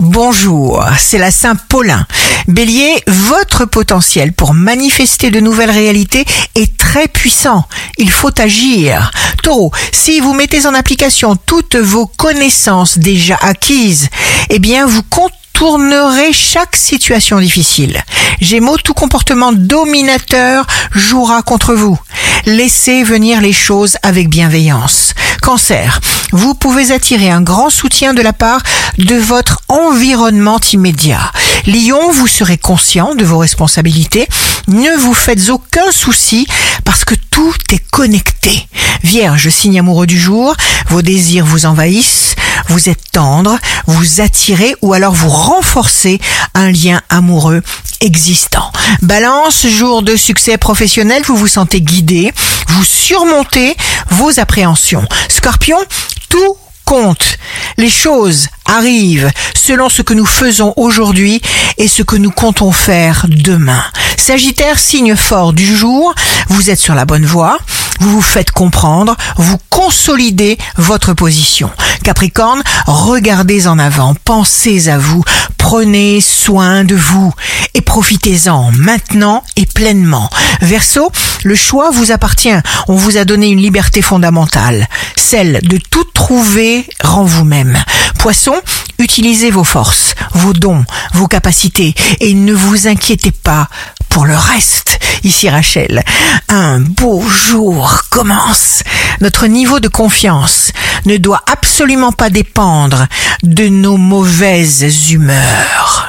Bonjour, c'est la Saint-Paulin. Bélier, votre potentiel pour manifester de nouvelles réalités est très puissant. Il faut agir. Taureau, si vous mettez en application toutes vos connaissances déjà acquises, eh bien vous contournerez chaque situation difficile. Gémeaux, tout comportement dominateur jouera contre vous. Laissez venir les choses avec bienveillance. Cancer, vous pouvez attirer un grand soutien de la part de votre environnement immédiat. Lion, vous serez conscient de vos responsabilités. Ne vous faites aucun souci parce que tout est connecté. Vierge, signe amoureux du jour, vos désirs vous envahissent, vous êtes tendre, vous attirez ou alors vous renforcez un lien amoureux existant. Balance, jour de succès professionnel, vous vous sentez guidé, vous surmontez vos appréhensions. Scorpion, tout compte. Les choses arrivent selon ce que nous faisons aujourd'hui et ce que nous comptons faire demain. Sagittaire, signe fort du jour, vous êtes sur la bonne voie, vous vous faites comprendre, vous consolidez votre position. Capricorne, regardez en avant, pensez à vous, prenez soin de vous et profitez-en maintenant et pleinement. Verseau, le choix vous appartient. On vous a donné une liberté fondamentale, celle de tout trouver rend vous-même. Poisson, utilisez vos forces, vos dons, vos capacités et ne vous inquiétez pas pour le reste. Ici Rachel, un beau jour commence. Notre niveau de confiance ne doit absolument pas dépendre de nos mauvaises humeurs.